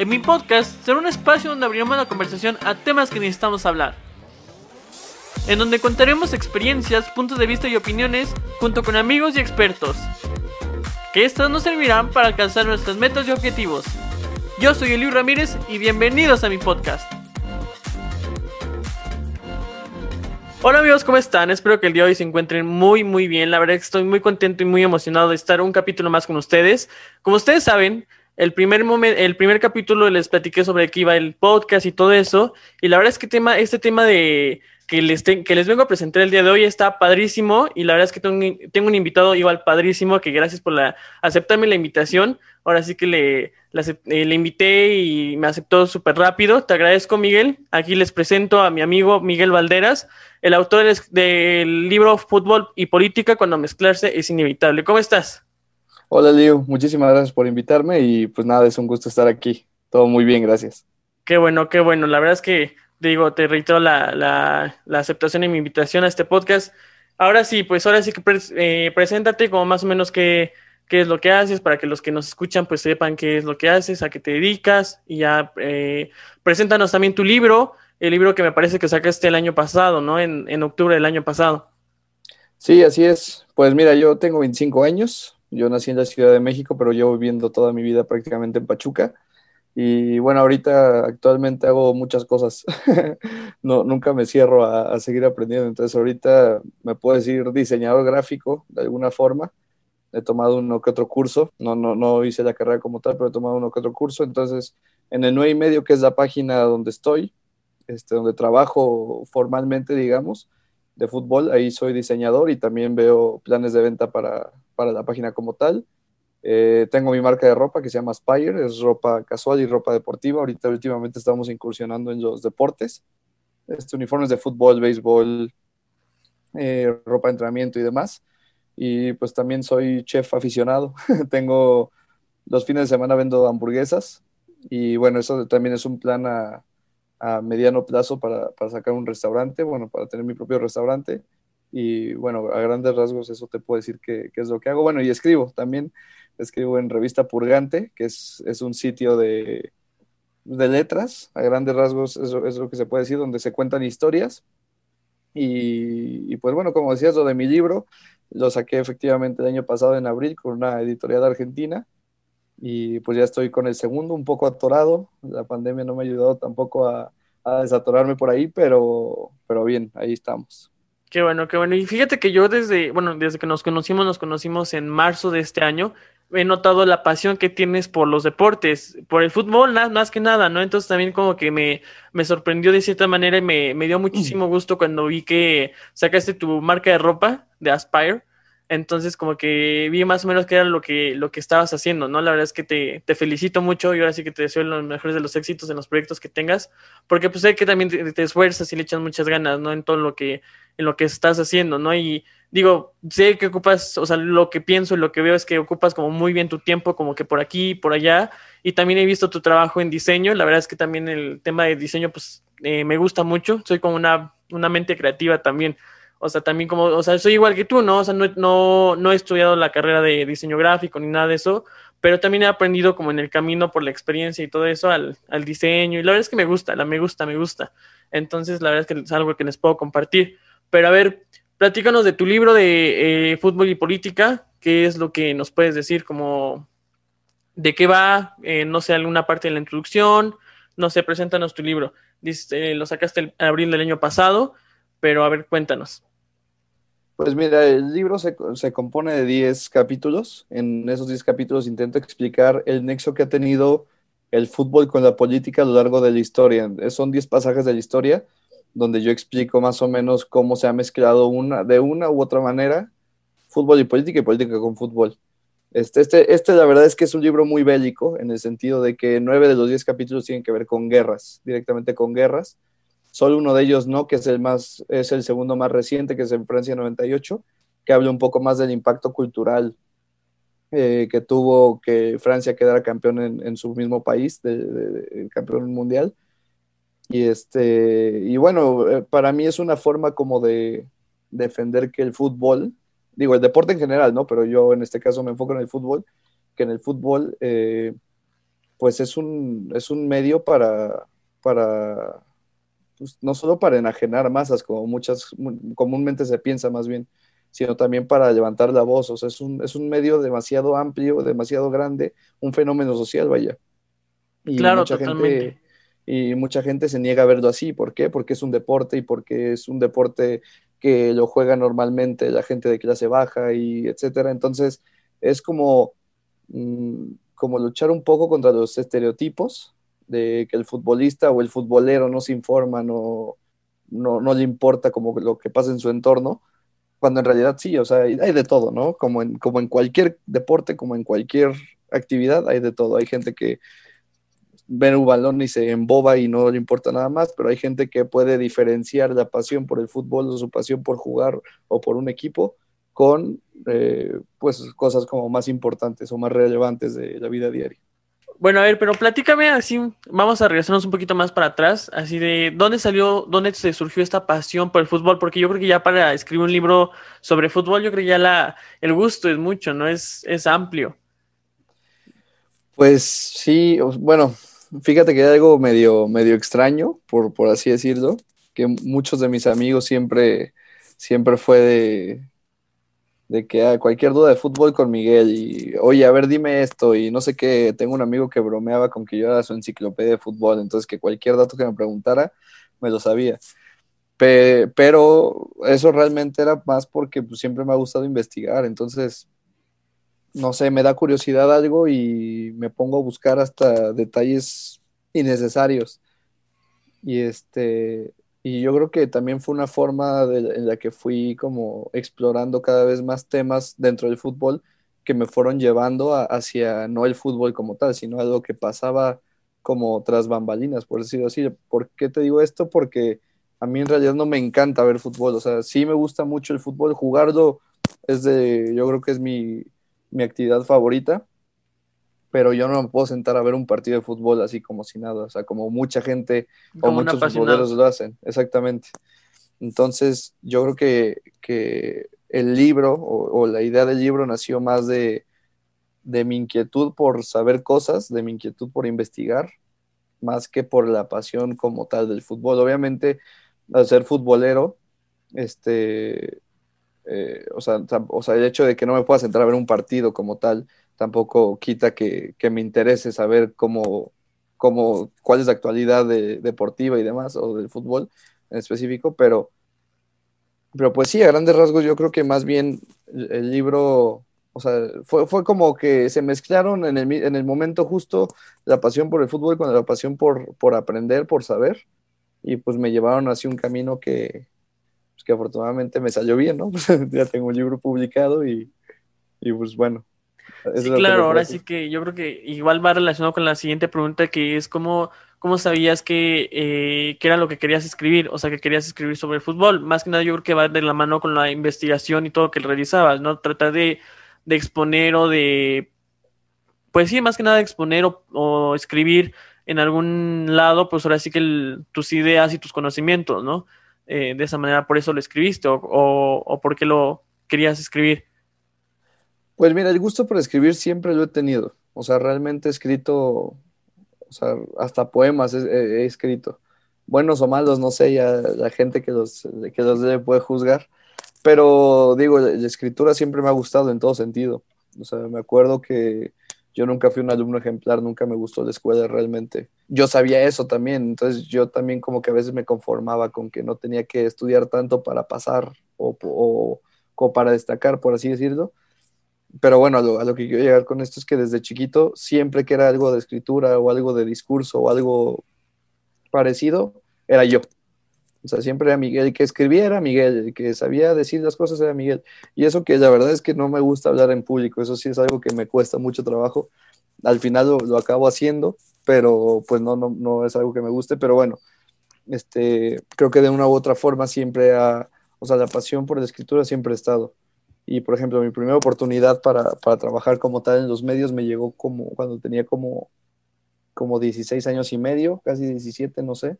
En mi podcast será un espacio donde abriremos la conversación a temas que necesitamos hablar. En donde contaremos experiencias, puntos de vista y opiniones junto con amigos y expertos. Que estas nos servirán para alcanzar nuestras metas y objetivos. Yo soy Eliu Ramírez y bienvenidos a mi podcast. Hola amigos, ¿cómo están? Espero que el día de hoy se encuentren muy muy bien. La verdad es que estoy muy contento y muy emocionado de estar un capítulo más con ustedes. Como ustedes saben, el primer, el primer capítulo les platiqué sobre qué iba el podcast y todo eso. Y la verdad es que tema, este tema de que les, que les vengo a presentar el día de hoy está padrísimo. Y la verdad es que tengo, tengo un invitado igual padrísimo que gracias por la, aceptarme la invitación. Ahora sí que le, eh, le invité y me aceptó súper rápido. Te agradezco, Miguel. Aquí les presento a mi amigo Miguel Valderas, el autor del libro Fútbol y Política, cuando mezclarse es inevitable. ¿Cómo estás? Hola, Leo. Muchísimas gracias por invitarme y pues nada, es un gusto estar aquí. Todo muy bien, gracias. Qué bueno, qué bueno. La verdad es que, digo, te reitero la, la, aceptación y mi invitación a este podcast. Ahora sí, pues ahora sí que eh, preséntate como más o menos qué, qué es lo que haces para que los que nos escuchan pues sepan qué es lo que haces, a qué te dedicas y ya eh, preséntanos también tu libro, el libro que me parece que sacaste el año pasado, ¿no? En, en octubre del año pasado. Sí, así es. Pues mira, yo tengo 25 años, yo nací en la Ciudad de México, pero llevo viviendo toda mi vida prácticamente en Pachuca. Y bueno, ahorita actualmente hago muchas cosas. no, nunca me cierro a, seguir aprendiendo. Entonces ahorita me puedo decir diseñador gráfico de alguna forma. He tomado uno que otro curso. No, no, no hice la carrera como tal, pero he tomado uno que otro curso. Entonces, en el 9 y medio, que es la página donde estoy, este, donde trabajo formalmente, digamos, de fútbol, ahí soy diseñador y también veo planes de venta para, para la página como tal. Eh, tengo mi marca de ropa que se llama Spire, es ropa casual y ropa deportiva. Ahorita últimamente estamos incursionando en los deportes, este, uniformes de fútbol, béisbol, eh, ropa de entrenamiento y demás. Y pues también soy chef aficionado. tengo los fines de semana vendo hamburguesas y bueno, eso también es un plan a, a mediano plazo para, para, sacar un restaurante, bueno, para tener mi propio restaurante. Y bueno, a grandes rasgos eso te puedo decir que, es lo que hago. Bueno, y escribo también, escribo en Revista Purgante, que es, un sitio de, de, letras, a grandes rasgos eso es lo que se puede decir, donde se cuentan historias. Y, pues bueno, como decías, lo de mi libro, lo saqué efectivamente el año pasado en abril con una editorial argentina y pues ya estoy con el segundo, un poco atorado. La pandemia no me ha ayudado tampoco a, a desatorarme por ahí, pero, pero bien, ahí estamos. Qué bueno, qué bueno. Y fíjate que yo desde, bueno, desde que nos conocimos, nos conocimos en marzo de este año, he notado la pasión que tienes por los deportes, por el fútbol, más que nada, ¿no? Entonces también como que me, me sorprendió de cierta manera y me, me dio muchísimo gusto cuando vi que sacaste tu marca de ropa de Aspire entonces, como que vi más o menos qué era lo que, lo que estabas haciendo, ¿no? La verdad es que te, felicito mucho y ahora sí que te deseo los mejores de los éxitos en los proyectos que tengas, porque pues sé que también te, esfuerzas y le echas muchas ganas, ¿no? En todo lo que, en lo que estás haciendo, ¿no? Y digo, sé que ocupas, o sea, lo que pienso y lo que veo es que ocupas como muy bien tu tiempo, como que por aquí, por allá, y también he visto tu trabajo en diseño, la verdad es que también el tema de diseño, pues, eh, me gusta mucho, soy como una, una mente creativa también. O sea, también como, o sea, soy igual que tú, ¿no? O sea, no, no, no he estudiado la carrera de diseño gráfico ni nada de eso, pero también he aprendido como en el camino por la experiencia y todo eso al, al diseño. Y la verdad es que me gusta, la me gusta, me gusta. Entonces, la verdad es que es algo que les puedo compartir. Pero a ver, platícanos de tu libro de eh, fútbol y política. ¿Qué es lo que nos puedes decir? Como, ¿de qué va? Eh, no sé, alguna parte de la introducción. No sé, preséntanos tu libro. Dice, lo sacaste en abril del año pasado, pero a ver, cuéntanos. Pues mira, el libro se, compone de 10 capítulos. En esos 10 capítulos intento explicar el nexo que ha tenido el fútbol con la política a lo largo de la historia. Son 10 pasajes de la historia donde yo explico más o menos cómo se ha mezclado de una u otra manera fútbol y política y política con fútbol. Este, este, este la verdad es que es un libro muy bélico en el sentido de que nueve de los 10 capítulos tienen que ver con guerras, directamente con guerras Solo uno de ellos no, que es el, más, es el segundo más reciente, que es en Francia 98, que habla un poco más del impacto cultural eh, que tuvo que Francia quedara campeón en, su mismo país, de, campeón mundial. Y, este, y bueno, eh, para mí es una forma como de defender que el fútbol, digo, el deporte en general, ¿no? Pero yo en este caso me enfoco en el fútbol, que en el fútbol eh, pues es un, es un medio para, para pues, no solo para enajenar masas, como muchas comúnmente se piensa más bien, sino también para levantar la voz. O sea, es un, es un medio demasiado amplio, demasiado grande, un fenómeno social, vaya. Y claro, mucha Gente, y mucha gente se niega a verlo así. ¿Por qué? Porque es un deporte y porque es un deporte que lo juega normalmente la gente de clase baja y etcétera. Entonces, es como, mm, como luchar un poco contra los estereotipos de que el futbolista o el futbolero no se informa, no, no, no le importa como lo que pasa en su entorno, cuando en realidad sí, o sea, hay de todo, ¿no? Como en, como en cualquier deporte, como en cualquier actividad, hay de todo. Hay gente que ve un balón y se emboba y no le importa nada más, pero hay gente que puede diferenciar la pasión por el fútbol o su pasión por jugar o por un equipo con eh, pues cosas como más importantes o más relevantes de la vida diaria. Bueno, a ver, pero platícame así, vamos a regresarnos un poquito más para atrás, así de dónde salió, dónde se surgió esta pasión por el fútbol, porque yo creo que ya para escribir un libro sobre fútbol, yo creo que ya la, el gusto es mucho, ¿no? Es, es amplio. Pues sí, bueno, fíjate que hay algo medio, medio extraño, por, por así decirlo, que muchos de mis amigos siempre, siempre fue de, de que ah, cualquier duda de fútbol con Miguel y, oye, a ver, dime esto y no sé qué, tengo un amigo que bromeaba con que yo era su enciclopedia de fútbol, entonces que cualquier dato que me preguntara, me lo sabía. pero eso realmente era más porque pues, siempre me ha gustado investigar, entonces, no sé, me da curiosidad algo y me pongo a buscar hasta detalles innecesarios. Y este, y yo creo que también fue una forma en la que fui como explorando cada vez más temas dentro del fútbol que me fueron llevando hacia no el fútbol como tal, sino algo que pasaba como tras bambalinas, por decirlo así. ¿Por qué te digo esto? Porque a mí en realidad no me encanta ver fútbol, o sea, sí me gusta mucho el fútbol, jugarlo es de, yo creo que es mi, mi actividad favorita, pero yo no me puedo sentar a ver un partido de fútbol así como si nada, o sea, como mucha gente o muchos futboleros lo hacen, exactamente. Entonces, yo creo que, que el libro o, la idea del libro nació más de, de mi inquietud por saber cosas, de mi inquietud por investigar, más que por la pasión como tal del fútbol. Obviamente, al ser futbolero, este, eh, o, sea, o sea, el hecho de que no me pueda sentar a ver un partido como tal, tampoco quita que, me interese saber cómo, cómo, cuál es la actualidad deportiva y demás, o del fútbol en específico, pero, pero pues sí, a grandes rasgos yo creo que más bien el, libro, o sea, fue, fue, como que se mezclaron en el, en el, momento justo la pasión por el fútbol con la pasión por, por aprender, por saber, y pues me llevaron hacia un camino que, pues, que afortunadamente me salió bien, ¿no? ya tengo un libro publicado y, y pues bueno, Sí, claro, ahora sí que yo creo que igual va relacionado con la siguiente pregunta que es cómo, cómo sabías que, eh, era lo que querías escribir, o sea, que querías escribir sobre el fútbol. Más que nada yo creo que va de la mano con la investigación y todo lo que realizabas, ¿no? Tratar de, exponer o de, pues sí, más que nada de exponer o, escribir en algún lado, pues ahora sí que tus ideas y tus conocimientos, ¿no? Eh, de esa manera, por eso lo escribiste o, o, o por qué lo querías escribir. Pues mira, el gusto por escribir siempre lo he tenido. O sea, realmente he escrito, o sea, hasta poemas he, escrito. Buenos o malos, no sé, ya la gente que los, que los debe puede juzgar. Pero digo, la, escritura siempre me ha gustado en todo sentido. O sea, me acuerdo que yo nunca fui un alumno ejemplar, nunca me gustó la escuela realmente. Yo sabía eso también, entonces yo también como que a veces me conformaba con que no tenía que estudiar tanto para pasar o, o, o para destacar, por así decirlo pero bueno, a lo, que quiero llegar con esto es que desde chiquito, siempre que era algo de escritura o algo de discurso o algo parecido, era yo. O sea, siempre era Miguel el que escribía, era Miguel el que sabía decir las cosas, era Miguel. Y eso que la verdad es que no me gusta hablar en público, eso sí es algo que me cuesta mucho trabajo. Al final lo, acabo haciendo, pero pues no, no, no es algo que me guste, pero bueno, este, creo que de una u otra forma siempre ha, o sea, la pasión por la escritura siempre ha estado. Y por ejemplo, mi primera oportunidad para, para, trabajar como tal en los medios me llegó como cuando tenía como, como 16 años y medio, casi 17, no sé,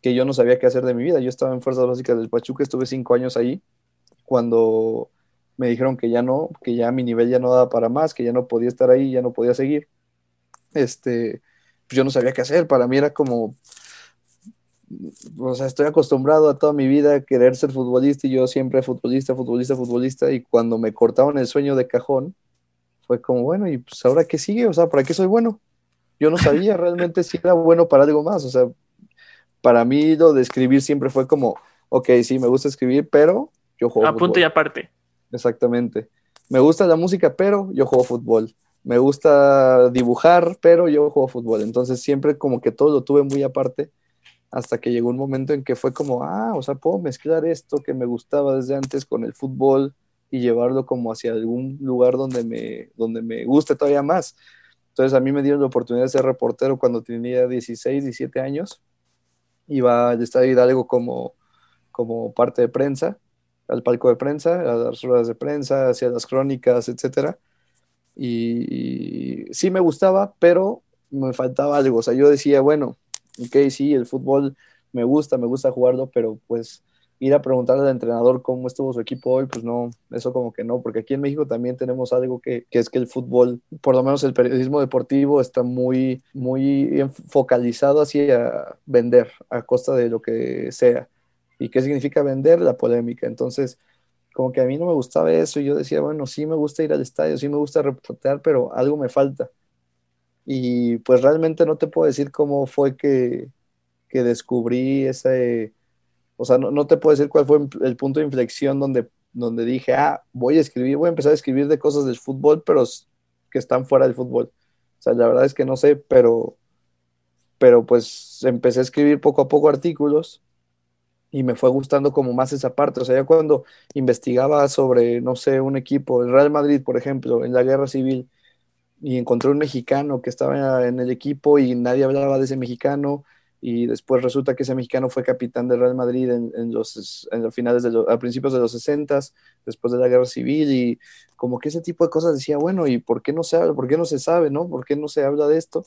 que yo no sabía qué hacer de mi vida. Yo estaba en Fuerzas Básicas del Pachuca, estuve cinco años ahí, cuando me dijeron que ya no, que ya mi nivel ya no daba para más, que ya no podía estar ahí, ya no podía seguir. este, pues yo no sabía qué hacer. Para mí era como, o sea, estoy acostumbrado a toda mi vida a querer ser futbolista y yo siempre futbolista, futbolista, futbolista. Y cuando me cortaban el sueño de cajón, fue como, bueno, ¿y pues ahora qué sigue? O sea, ¿para qué soy bueno? Yo no sabía realmente si era bueno para algo más. O sea, para mí lo de escribir siempre fue como, ok, sí, me gusta escribir, pero yo juego. A punto y aparte. Exactamente. Me gusta la música, pero yo juego fútbol. Me gusta dibujar, pero yo juego fútbol. Entonces siempre como que todo lo tuve muy aparte hasta que llegó un momento en que fue como, ah, o sea, puedo mezclar esto que me gustaba desde antes con el fútbol y llevarlo como hacia algún lugar donde me, donde me guste todavía más. Entonces a mí me dieron la oportunidad de ser reportero cuando tenía 16, 17 años. Iba al Estadio Hidalgo como, como parte de prensa al palco de prensa, a las ruedas de prensa, hacia las crónicas, etcétera. Y, sí me gustaba, pero me faltaba algo. O sea, yo decía, bueno, ok, sí, el fútbol me gusta, me gusta jugarlo, pero pues ir a preguntarle al entrenador cómo estuvo su equipo hoy, pues no, eso como que no, porque aquí en México también tenemos algo que, que, es que el fútbol, por lo menos el periodismo deportivo, está muy, muy focalizado hacia vender a costa de lo que sea. ¿Y qué significa vender? La polémica. Entonces, como que a mí no me gustaba eso y yo decía, bueno, sí me gusta ir al estadio, sí me gusta reportear, pero algo me falta. Y pues realmente no te puedo decir cómo fue que, que descubrí ese, o sea, no, no, te puedo decir cuál fue el punto de inflexión donde, donde dije, ah, voy a escribir, voy a empezar a escribir de cosas del fútbol, pero que están fuera del fútbol. O sea, la verdad es que no sé, pero, pero pues empecé a escribir poco a poco artículos y me fue gustando como más esa parte. O sea, ya cuando investigaba sobre, no sé, un equipo, el Real Madrid, por ejemplo, en la guerra civil, y encontré un mexicano que estaba en el equipo y nadie hablaba de ese mexicano, y después resulta que ese mexicano fue capitán del Real Madrid en, los, en los finales de los, a principios de los 60, después de la guerra civil, y como que ese tipo de cosas decía, bueno, ¿y por qué no se habla? ¿Por qué no se sabe, no? ¿Por qué no se habla de esto?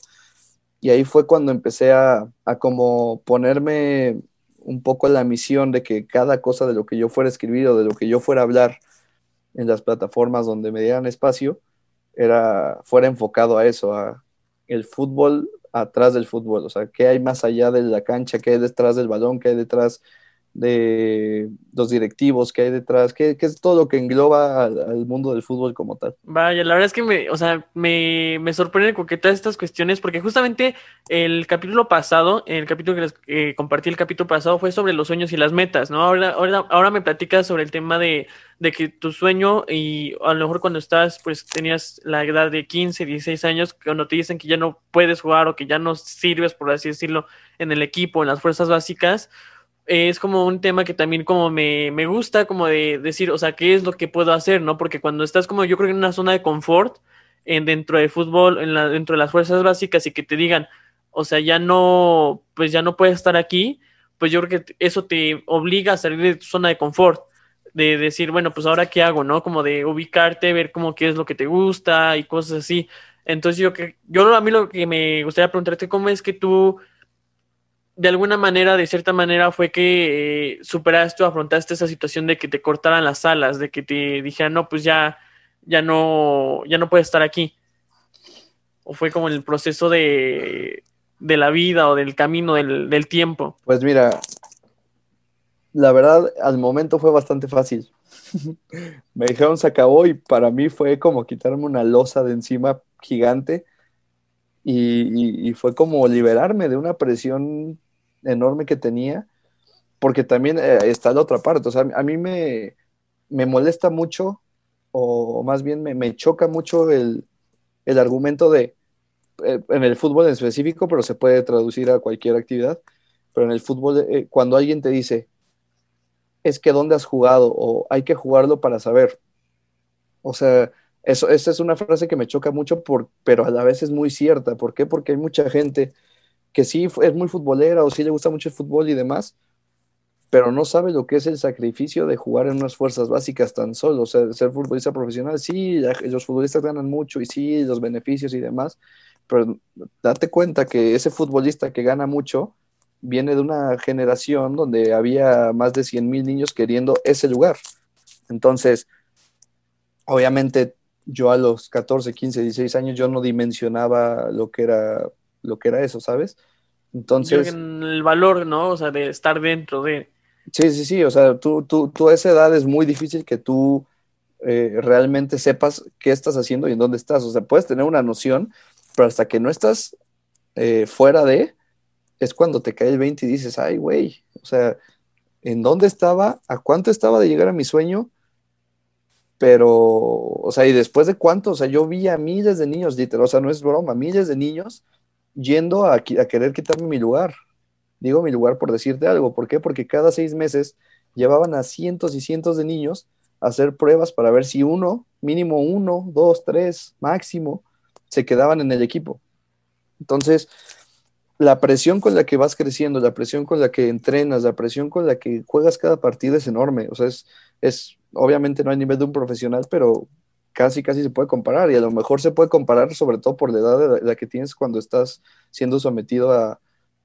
Y ahí fue cuando empecé a, a como ponerme un poco la misión de que cada cosa de lo que yo fuera a escribir o de lo que yo fuera a hablar en las plataformas donde me dieran espacio, era, fuera enfocado a eso, a el fútbol atrás del fútbol, o sea, qué hay más allá de la cancha, qué hay detrás del balón, qué hay detrás de los directivos que hay detrás, que, es todo lo que engloba al, mundo del fútbol como tal. Vaya, la verdad es que me, o sea, me, me sorprende con que todas estas cuestiones, porque justamente el capítulo pasado, el capítulo que les eh, compartí el capítulo pasado fue sobre los sueños y las metas, ¿no? Ahora, ahora, ahora me platicas sobre el tema de, de que tu sueño y a lo mejor cuando estás, pues tenías la edad de 15, 16 años, cuando te dicen que ya no puedes jugar o que ya no sirves, por así decirlo, en el equipo, en las fuerzas básicas, es como un tema que también como me, me, gusta como de decir, o sea, ¿qué es lo que puedo hacer? ¿no? Porque cuando estás como yo creo que en una zona de confort, en, dentro del fútbol, en la, dentro de las fuerzas básicas y que te digan, o sea, ya no, pues ya no puedes estar aquí, pues yo creo que eso te obliga a salir de tu zona de confort, de decir, bueno, pues ahora qué hago, ¿no? Como de ubicarte, ver como qué es lo que te gusta y cosas así. Entonces yo que, yo a mí lo que me gustaría preguntarte, ¿cómo es que tú de alguna manera, de cierta manera, fue que eh, superaste o afrontaste esa situación de que te cortaran las alas, de que te dijeran, no, pues ya, ya no, ya no puedes estar aquí. O fue como el proceso de, de la vida o del camino del, del tiempo. Pues mira, la verdad, al momento fue bastante fácil. Me dijeron se acabó y para mí fue como quitarme una losa de encima gigante y, y, fue como liberarme de una presión enorme que tenía, porque también eh, está la otra parte, o sea, a mí me, me molesta mucho, o más bien me, me choca mucho el, el argumento de, eh, en el fútbol en específico, pero se puede traducir a cualquier actividad, pero en el fútbol, eh, cuando alguien te dice, es que dónde has jugado, o hay que jugarlo para saber, o sea, eso, esa es una frase que me choca mucho, por, pero a la vez es muy cierta. ¿Por qué? Porque hay mucha gente que sí es muy futbolera o sí le gusta mucho el fútbol y demás, pero no sabe lo que es el sacrificio de jugar en unas fuerzas básicas tan solo. O sea, ser futbolista profesional, sí, los futbolistas ganan mucho y sí, los beneficios y demás, pero date cuenta que ese futbolista que gana mucho viene de una generación donde había más de 100 mil niños queriendo ese lugar. Entonces, obviamente yo a los 14, 15, 16 años yo no dimensionaba lo que era, lo que era eso, ¿sabes? Entonces... el valor, ¿no? O sea, de estar dentro de... Sí, sí, sí, o sea, tú, tú, tú a esa edad es muy difícil que tú eh, realmente sepas qué estás haciendo y en dónde estás. O sea, puedes tener una noción, pero hasta que no estás eh, fuera de, es cuando te cae el 20 y dices, ay, güey, o sea, ¿en dónde estaba? ¿A cuánto estaba de llegar a mi sueño? Pero, o sea, y después de cuánto, o sea, yo vi a miles de niños, literal, o sea, no es broma, miles de niños yendo a, a querer quitarme mi lugar. Digo mi lugar por decirte algo. ¿Por qué? Porque cada seis meses llevaban a cientos y cientos de niños a hacer pruebas para ver si uno, mínimo uno, dos, tres, máximo, se quedaban en el equipo. Entonces, la presión con la que vas creciendo, la presión con la que entrenas, la presión con la que juegas cada partido es enorme. O sea, es, es obviamente no hay nivel de un profesional, pero casi, casi se puede comparar. Y a lo mejor se puede comparar sobre todo por la edad de la que tienes cuando estás siendo sometido a,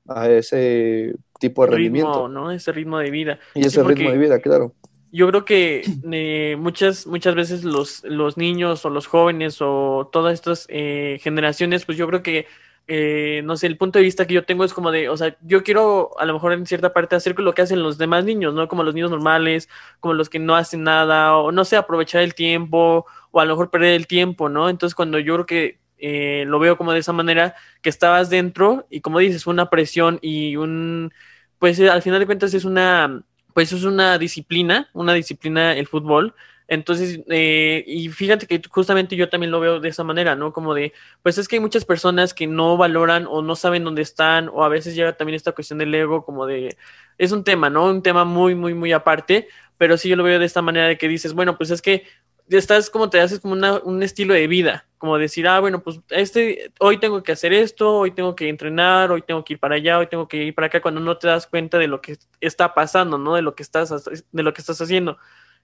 a ese tipo de rendimiento. ¿no? Ese ritmo de vida. Y ese ritmo de vida, claro. Yo creo que eh, muchas, muchas veces los, los niños o los jóvenes o todas estas eh, generaciones, pues yo creo que, eh, no sé, el punto de vista que yo tengo es como de, o sea, yo quiero a lo mejor en cierta parte hacer lo que hacen los demás niños, ¿no? Como los niños normales, como los que no hacen nada, o no sé, aprovechar el tiempo, o a lo mejor perder el tiempo, ¿no? Entonces cuando yo creo que eh, lo veo como de esa manera, que estabas dentro y como dices, una presión y un, pues al final de cuentas es una, pues es una disciplina, una disciplina el fútbol. Entonces, eh, y fíjate que justamente yo también lo veo de esa manera, ¿no? Como de, pues es que hay muchas personas que no valoran o no saben dónde están, o a veces llega también esta cuestión del ego, como de, es un tema, ¿no? Un tema muy, muy, muy aparte, pero sí yo lo veo de esta manera de que dices, bueno, pues es que estás como te haces como un estilo de vida, como decir, ah, bueno, pues este, hoy tengo que hacer esto, hoy tengo que entrenar, hoy tengo que ir para allá, hoy tengo que ir para acá, cuando no te das cuenta de lo que está pasando, ¿no? De lo que estás, de lo que estás haciendo.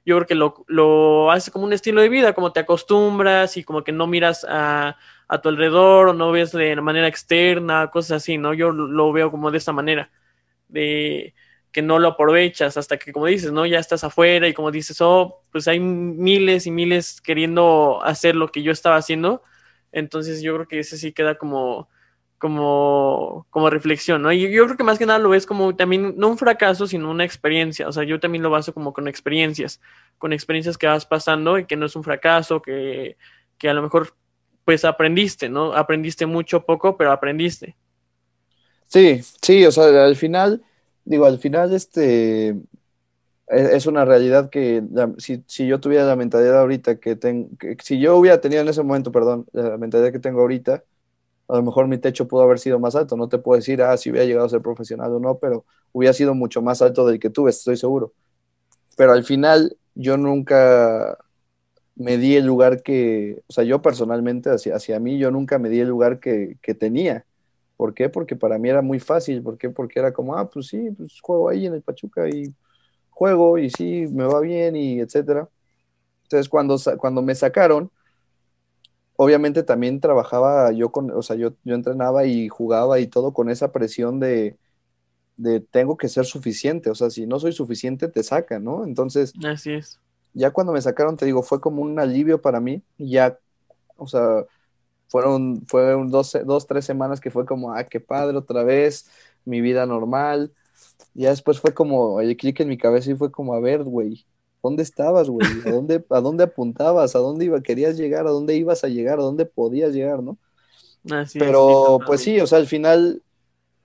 Yo creo que lo, lo haces como un estilo de vida, como te acostumbras y como que no miras a, a tu alrededor o no ves de manera externa, cosas así, ¿no? Yo lo veo como de esta manera, de que no lo aprovechas hasta que, como dices, ¿no? Ya estás afuera y como dices, oh, pues hay miles y miles queriendo hacer lo que yo estaba haciendo. Entonces yo creo que ese sí queda como, como, como reflexión, ¿no? Y yo creo que más que nada lo ves como también, no un fracaso, sino una experiencia. O sea, yo también lo baso como con experiencias, con experiencias que vas pasando y que no es un fracaso, que, que a lo mejor pues aprendiste, ¿no? Aprendiste mucho, poco, pero aprendiste. Sí, sí, o sea, al final digo, al final este e-, es una realidad que si, si, yo tuviera la mentalidad ahorita que, tengo, si yo hubiera tenido en ese momento, perdón, la mentalidad que tengo ahorita, a lo mejor mi techo pudo haber sido más alto. No te puedo decir, ah, si hubiera llegado a ser profesional o no, pero hubiera sido mucho más alto del que tuve, estoy seguro. Pero al final yo nunca me di el lugar que, o sea, yo personalmente, hacia, hacia mí, yo nunca me di el lugar que, que tenía. ¿Por qué? Porque para mí era muy fácil. ¿Por qué? Porque era como, ah, pues sí, pues juego ahí en el Pachuca y juego y sí, me va bien y etcétera. Entonces, cuando, cuando me sacaron, obviamente también trabajaba yo con, o sea, yo, yo entrenaba y jugaba y todo con esa presión de, de tengo que ser suficiente. O sea, si no soy suficiente, te sacan, ¿no? Entonces, así es. Ya cuando me sacaron, te digo, fue como un alivio para mí. Ya, o sea, fueron, fueron dos, dos, tres semanas que fue como, ah, qué padre, otra vez, mi vida normal. Ya después fue como el clic en mi cabeza y fue como, a ver, güey, ¿dónde estabas, güey? ¿A dónde, ¿A dónde apuntabas? ¿A dónde iba, querías llegar? ¿A dónde ibas a llegar? ¿A dónde podías llegar, no? Pero, pues sí, o sea, al final,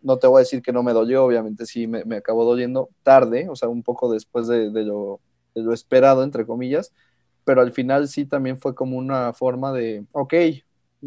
no te voy a decir que no me dolió, obviamente sí me, me acabó doliendo tarde, o sea, un poco después de, de, lo, de lo esperado, entre comillas, pero al final sí también fue como una forma de, ok,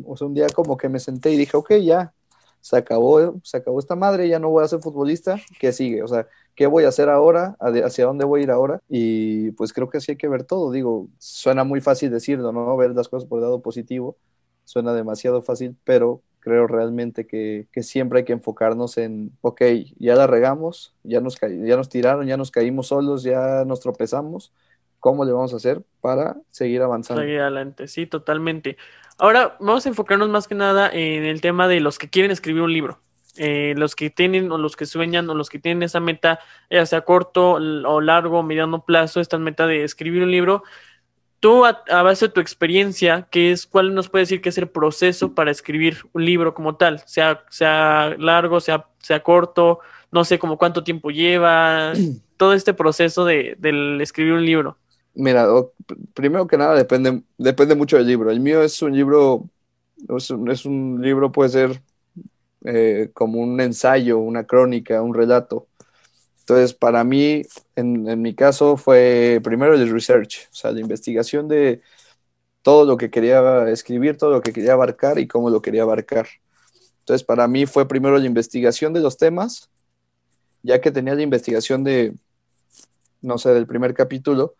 o sea, un día como que me senté y dije, ok, ya, se acabó, se acabó esta madre, ya no voy a ser futbolista, ¿qué sigue? O sea, ¿qué voy a hacer ahora? ¿Hacia dónde voy a ir ahora? Y pues creo que así hay que ver todo. Digo, suena muy fácil decirlo, ¿no? Ver las cosas por el lado positivo, suena demasiado fácil, pero creo realmente que, que siempre hay que enfocarnos en, ok, ya la regamos, ya nos, ya nos tiraron, ya nos caímos solos, ya nos tropezamos, ¿cómo le vamos a hacer para seguir avanzando? Seguir adelante, sí, totalmente. Ahora vamos a enfocarnos más que nada en el tema de los que quieren escribir un libro. Eh, los que tienen o los que sueñan o los que tienen esa meta, ya sea corto o largo o mediano plazo, esta meta de escribir un libro. tú, a, base de tu experiencia, ¿qué es, ¿cuál nos puede decir que es el proceso para escribir un libro como tal? Sea, sea largo, sea, sea corto, no sé como cuánto tiempo lleva, todo este proceso de, del escribir un libro. Mira, primero que nada depende, depende mucho del libro. El mío es un libro, es un, es un libro, puede ser eh, como un ensayo, una crónica, un relato. Entonces, para mí, en, mi caso, fue primero el research, o sea, la investigación de todo lo que quería escribir, todo lo que quería abarcar y cómo lo quería abarcar. Entonces, para mí fue primero la investigación de los temas, ya que tenía la investigación de, no sé, del primer capítulo,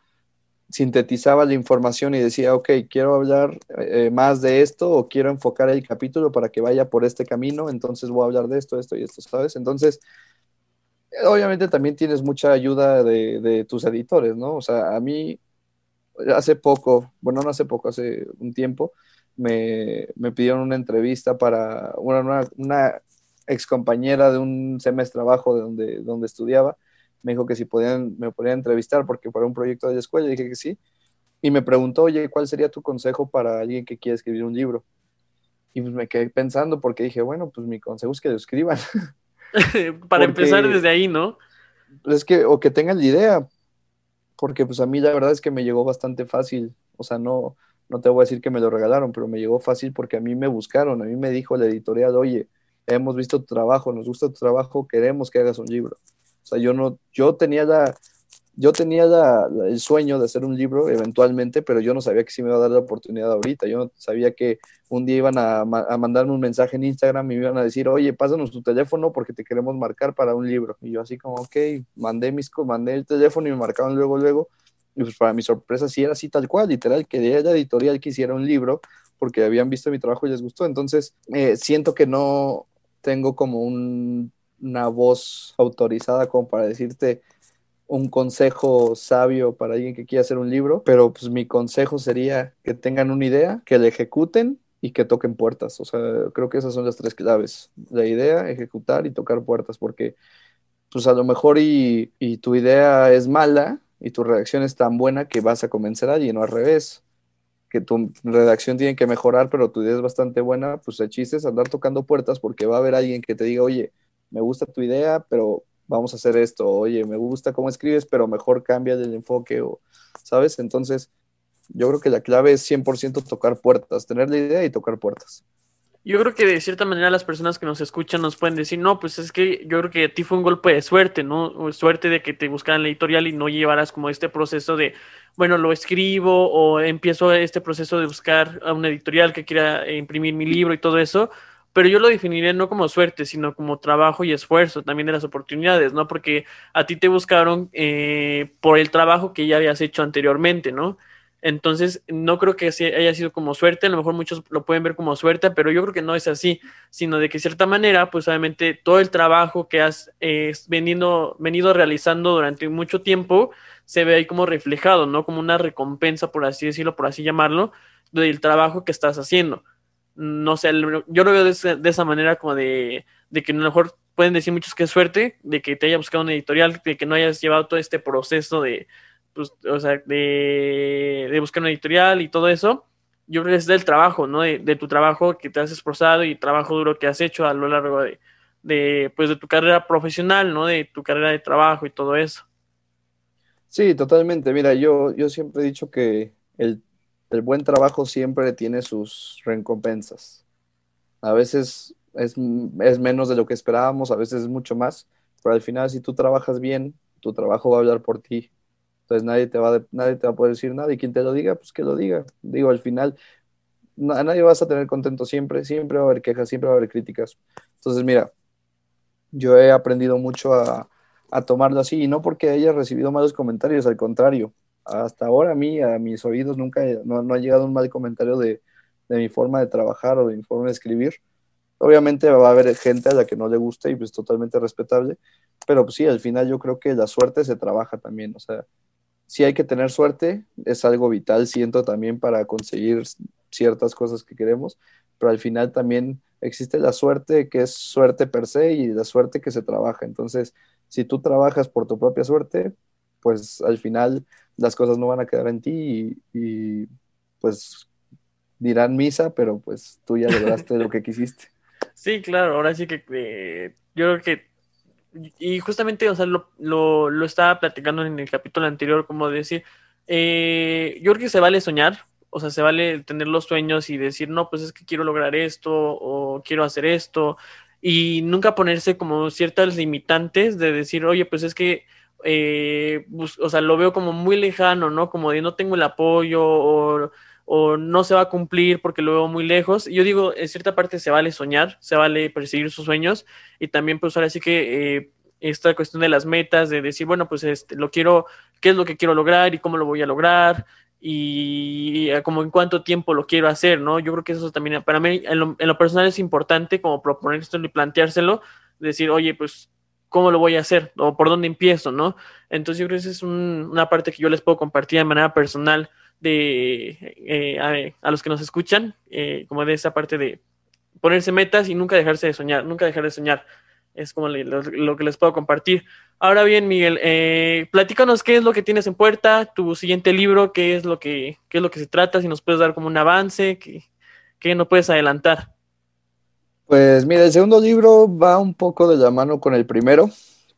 sintetizaba la información y decía, ok, quiero hablar eh, más de esto o quiero enfocar el capítulo para que vaya por este camino, entonces voy a hablar de esto, esto y esto, ¿sabes? Entonces, obviamente también tienes mucha ayuda de, tus editores, ¿no? O sea, a mí hace poco, bueno, no hace poco, hace un tiempo, me, pidieron una entrevista para una, una, ex compañera de un semestre abajo de donde, donde estudiaba. Me dijo que si podían, me podían entrevistar porque para un proyecto de la escuela, dije que sí. Y me preguntó, oye, ¿cuál sería tu consejo para alguien que quiere escribir un libro? Y pues me quedé pensando porque dije, bueno, pues mi consejo es que lo escriban. Para empezar desde ahí, ¿no? Es que, o que tengan la idea, porque pues a mí la verdad es que me llegó bastante fácil, o sea, no, no te voy a decir que me lo regalaron, pero me llegó fácil porque a mí me buscaron, a mí me dijo la editorial, oye, hemos visto tu trabajo, nos gusta tu trabajo, queremos que hagas un libro. Sea, yo no, yo tenía la, yo tenía el sueño de hacer un libro eventualmente, pero yo no sabía que sí me iba a dar la oportunidad ahorita. Yo no sabía que un día iban a, mandarme un mensaje en Instagram y me iban a decir, oye, pásanos tu teléfono porque te queremos marcar para un libro. Y yo así como, ok, mandé, mis, mandé el teléfono y me marcaban luego, luego. Y pues para mi sorpresa sí era así tal cual, literal, que la editorial que hiciera un libro porque habían visto mi trabajo y les gustó. Entonces, eh, siento que no tengo como una voz autorizada como para decirte, un consejo sabio para alguien que quiera hacer un libro, pero pues mi consejo sería que tengan una idea, que la ejecuten y que toquen puertas. O sea, creo que esas son las tres claves. La idea, ejecutar y tocar puertas, porque pues a lo mejor y, tu idea es mala y tu redacción es tan buena que vas a convencer a alguien o al revés que tu redacción tiene que mejorar, pero tu idea es bastante buena, pues el chiste es andar tocando puertas porque va a haber alguien que te diga, oye, me gusta tu idea, pero vamos a hacer esto, oye, me gusta cómo escribes, pero mejor cambia el enfoque, o, ¿sabes? Entonces, yo creo que la clave es 100% tocar puertas, tener la idea y tocar puertas. Yo creo que de cierta manera las personas que nos escuchan nos pueden decir, no, pues es que yo creo que a ti fue un golpe de suerte, ¿no? Suerte de que te buscaran la editorial y no llevaras como este proceso de, bueno, lo escribo o empiezo este proceso de buscar a una editorial que quiera imprimir mi libro y todo eso, pero yo lo definiría no como suerte, sino como trabajo y esfuerzo también de las oportunidades, ¿no? Porque a ti te buscaron eh, por el trabajo que ya habías hecho anteriormente, ¿no? Entonces, no creo que haya sido como suerte, a lo mejor muchos lo pueden ver como suerte, pero yo creo que no es así, sino de que de cierta manera, pues obviamente todo el trabajo que has eh, venido, venido realizando durante mucho tiempo se ve ahí como reflejado, ¿no? Como una recompensa, por así decirlo, por así llamarlo, del trabajo que estás haciendo no sé, yo lo veo de, esa manera como de, que a lo mejor pueden decir muchos que es suerte, de que te haya buscado una editorial, de que no hayas llevado todo este proceso de, pues, o sea, de, buscar una editorial y todo eso. Yo creo que es del trabajo, ¿no? De, tu trabajo que te has esforzado y trabajo duro que has hecho a lo largo de, de, pues, de tu carrera profesional, ¿no? De tu carrera de trabajo y todo eso. Sí, totalmente. Mira, yo, yo siempre he dicho que el el buen trabajo siempre tiene sus recompensas. A veces es, menos de lo que esperábamos, a veces es mucho más, pero al final si tú trabajas bien, tu trabajo va a hablar por ti. Entonces nadie te va, nadie te va a poder decir nada y quien te lo diga, pues que lo diga. Digo, al final a nadie vas a tener contento siempre, siempre va a haber quejas, siempre va a haber críticas. Entonces, mira, yo he aprendido mucho a, a tomarlo así y no porque haya recibido malos comentarios, al contrario, hasta ahora a mí, a mis oídos, nunca no, ha llegado un mal comentario de, mi forma de trabajar o de mi forma de escribir. Obviamente va a haber gente a la que no le guste y pues totalmente respetable, pero pues sí, al final yo creo que la suerte se trabaja también, o sea, si hay que tener suerte, es algo vital, siento también para conseguir ciertas cosas que queremos, pero al final también existe la suerte que es suerte per se y la suerte que se trabaja. Entonces, si tú trabajas por tu propia suerte, pues al final las cosas no van a quedar en ti y, pues dirán misa, pero pues tú ya lograste lo que quisiste. Sí, claro, ahora sí que eh, yo creo que, y justamente, o sea, lo, lo, estaba platicando en el capítulo anterior, como decir, eh, yo creo que se vale soñar, o sea, se vale tener los sueños y decir, no, pues es que quiero lograr esto o quiero hacer esto y nunca ponerse como ciertas limitantes de decir, oye, pues es que, eh, o sea, lo veo como muy lejano, ¿no? Como de no tengo el apoyo o, o, no se va a cumplir porque lo veo muy lejos. Yo digo, en cierta parte se vale soñar, se vale perseguir sus sueños y también pues ahora sí que... Eh, esta cuestión de las metas, de decir, bueno, pues este, lo quiero, qué es lo que quiero lograr y cómo lo voy a lograr, y como en cuánto tiempo lo quiero hacer, ¿no? Yo creo que eso también, para mí, en lo, personal es importante como proponer esto y planteárselo, decir, oye, pues, ¿cómo lo voy a hacer? O por dónde empiezo, ¿no? Entonces yo creo que esa es una parte que yo les puedo compartir de manera personal de, eh, a, los que nos escuchan, eh, como de esa parte de ponerse metas y nunca dejarse de soñar, nunca dejar de soñar. Es como lo que les puedo compartir. Ahora bien, Miguel, eh, platícanos qué es lo que tienes en puerta, tu siguiente libro, qué es lo que, qué es lo que se trata, si nos puedes dar como un avance, qué, qué nos puedes adelantar. Pues mira, el segundo libro va un poco de la mano con el primero,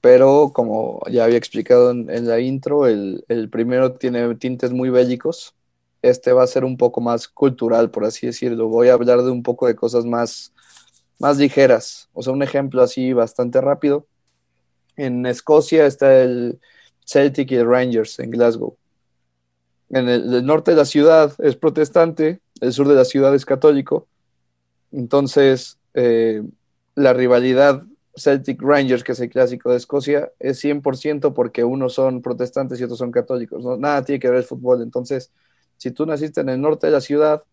pero como ya había explicado en, la intro, el, el, primero tiene tintes muy bélicos. Este va a ser un poco más cultural, por así decirlo. Voy a hablar de un poco de cosas más, más ligeras. O sea, un ejemplo así bastante rápido en Escocia está el Celtic y el Rangers en Glasgow. En el, norte de la ciudad es protestante, el sur de la ciudad es católico. Entonces, eh, la rivalidad Celtic Rangers, que es el clásico de Escocia, es 100% porque unos son protestantes y otros son católicos. nada tiene que ver el fútbol. Entonces, si tú naciste en el norte de la ciudad,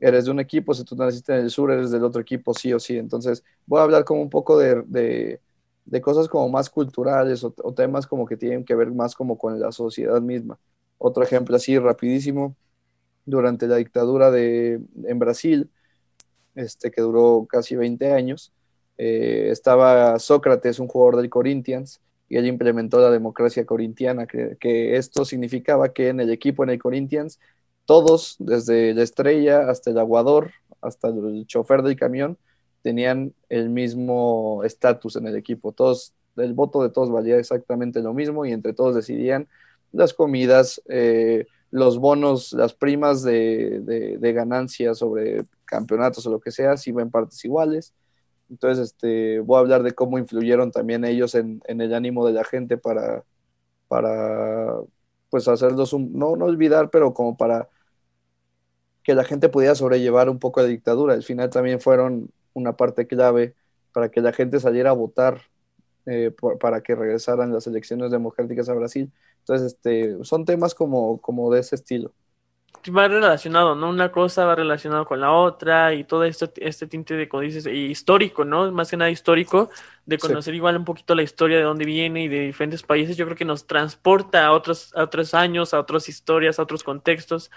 eres de un equipo, si tú naciste en el sur, eres del otro equipo, sí o sí. Entonces, voy a hablar como un poco de de cosas como más culturales o, temas como que tienen que ver más como con la sociedad misma. Otro ejemplo así rapidísimo, durante la dictadura de, en Brasil, este, que duró casi 20 años, eh, estaba Sócrates, un jugador del Corinthians, y él implementó la democracia corintiana, que, que, esto significaba que en el equipo, en el Corinthians, todos, desde la estrella hasta el aguador, hasta el chofer del camión, tenían el mismo estatus en el equipo. Todos, el voto de todos valía exactamente lo mismo y entre todos decidían las comidas, eh, los bonos, las primas de, de, ganancia sobre campeonatos o lo que sea, si iban partes iguales. Entonces, este, voy a hablar de cómo influyeron también ellos en, el ánimo de la gente para, para pues hacerlos, no, no olvidar, pero como para que la gente pudiera sobrellevar un poco la dictadura. Al final también fueron una parte clave para que la gente saliera a votar eh, para que regresaran las elecciones democráticas a Brasil. Entonces, este, son temas como, como de ese estilo. Va relacionado, ¿no? Una cosa va relacionado con la otra y todo esto, este tinte de, como dices, histórico, ¿no? Más que nada histórico, de conocer igual un poquito la historia de dónde viene y de diferentes países, yo creo que nos transporta a otros, a otros años, a otras historias, a otros contextos,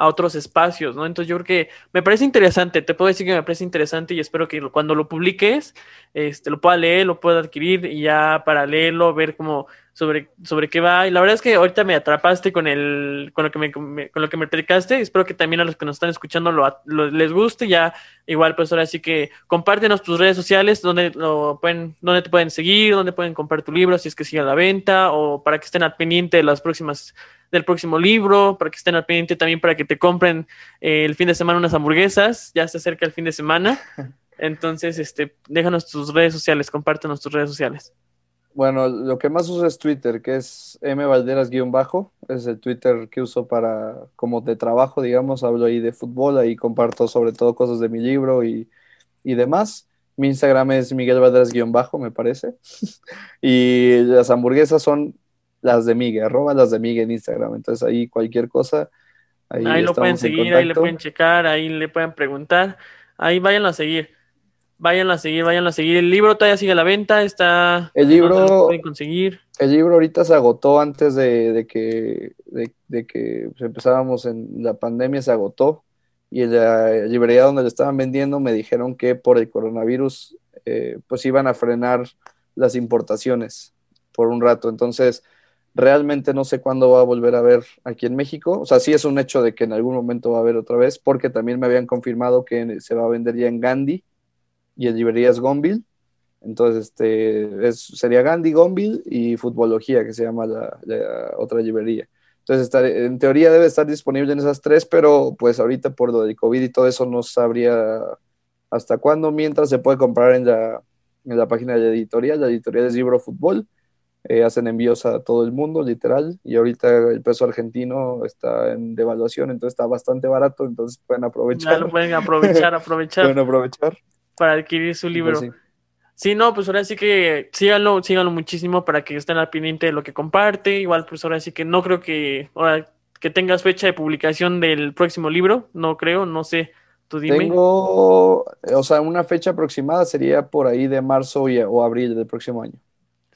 a otros espacios, ¿no? Entonces yo creo que me parece interesante, te puedo decir que me parece interesante y espero que cuando lo publiques, este, lo pueda leer, lo pueda adquirir y ya para leerlo, ver cómo sobre, sobre qué va. Y la verdad es que ahorita me atrapaste con el, con lo que me, con lo que me predicaste. Espero que también a los que nos están escuchando lo, les guste. Ya, igual, pues ahora sí que compártenos tus redes sociales, donde lo pueden, donde te pueden seguir, donde pueden comprar tu libro, si es que sigue a la venta, o para que estén al pendiente de las próximas del próximo libro, para que estén al pendiente también para que te compren eh, el fin de semana unas hamburguesas, ya se acerca el fin de semana. Entonces, este, déjanos tus redes sociales, compártenos tus redes sociales. Bueno, lo que más uso es Twitter, que es mvalderas-bajo, es el Twitter que uso para, como de trabajo, digamos, hablo ahí de fútbol, ahí comparto sobre todo cosas de mi libro y, y demás. Mi Instagram es Miguel Valderas-bajo, me parece. y las hamburguesas son las de Miguel, arroba las de Miguel en Instagram. Entonces ahí cualquier cosa. Ahí, lo pueden seguir, ahí le pueden checar, ahí le pueden preguntar. Ahí váyanlo a seguir. Váyanlo a seguir, váyanlo a seguir. El libro todavía sigue a la venta, está. El libro. pueden conseguir. El libro ahorita se agotó antes de, que, de, que empezábamos en la pandemia, se agotó. Y en la librería donde lo estaban vendiendo me dijeron que por el coronavirus, eh, pues iban a frenar las importaciones por un rato. Entonces, Realmente no sé cuándo va a volver a ver aquí en México. O sea, sí es un hecho de que en algún momento va a haber otra vez, porque también me habían confirmado que se va a vender ya en Gandhi y en librerías Gonville. Entonces, este, es, sería Gandhi, Gonville y Futbología, que se llama la, otra librería. Entonces, en teoría debe estar disponible en esas tres, pero pues ahorita por lo del COVID y todo eso no sabría hasta cuándo, mientras se puede comprar en la, en la página de la editorial. La editorial es Libro Fútbol. Eh, hacen envíos a todo el mundo, literal, y ahorita el peso argentino está en devaluación, entonces está bastante barato, entonces pueden aprovechar. pueden aprovechar, aprovechar. pueden aprovechar. Para adquirir su libro. Pues sí. no, pues ahora sí que síganlo, síganlo muchísimo para que estén al pendiente de lo que comparte. Igual, pues ahora sí que no creo que ahora que tengas fecha de publicación del próximo libro, no creo, no sé. Tú dime. Tengo, o sea, una fecha aproximada sería por ahí de marzo o abril del próximo año.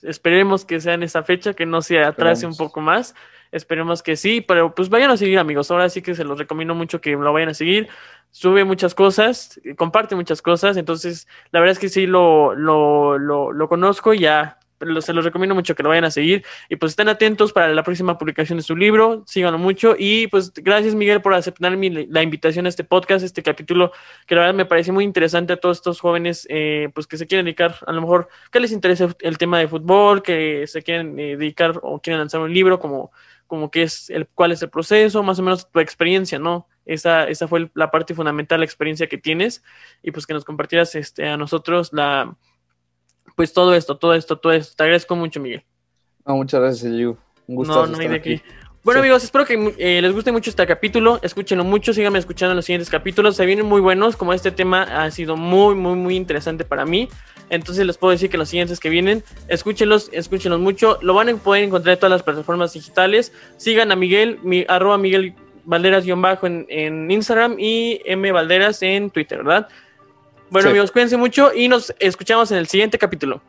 Esperemos que sea en esa fecha, que no se atrase un poco más. Esperemos que sí, pero pues vayan a seguir, amigos. Ahora sí que se los recomiendo mucho que lo vayan a seguir. Sube muchas cosas, comparte muchas cosas. Entonces, la verdad es que sí lo, lo, lo, lo conozco y ya se los recomiendo mucho que lo vayan a seguir y pues estén atentos para la próxima publicación de su libro, síganlo mucho y pues gracias Miguel por aceptar la invitación a este podcast, este capítulo que la verdad me parece muy interesante a todos estos jóvenes eh, pues que se quieren dedicar a lo mejor que les interesa el tema de fútbol, que se quieren eh, dedicar o quieren lanzar un libro como como que es el cuál es el proceso, más o menos tu experiencia, ¿no? Esa, esa fue la parte fundamental, la experiencia que tienes y pues que nos compartieras este, a nosotros la, pues todo esto, todo esto, todo esto. Te agradezco mucho, Miguel. No, muchas gracias, Yu. Un gusto. No, no hay de aquí. Bueno, amigos, espero que eh, les guste mucho este capítulo. Escúchenlo mucho, síganme escuchando en los siguientes capítulos. Se vienen muy buenos, como este tema ha sido muy, muy, muy interesante para mí. Entonces les puedo decir que los siguientes que vienen, escúchenlos, escúchenlos mucho. Lo van a poder encontrar en todas las plataformas digitales. Sigan a Miguel, mi, arroba Miguel Valderas-bajo en, en Instagram y M Valderas en Twitter, ¿verdad? Bueno, amigos, cuídense mucho y nos escuchamos en el siguiente capítulo.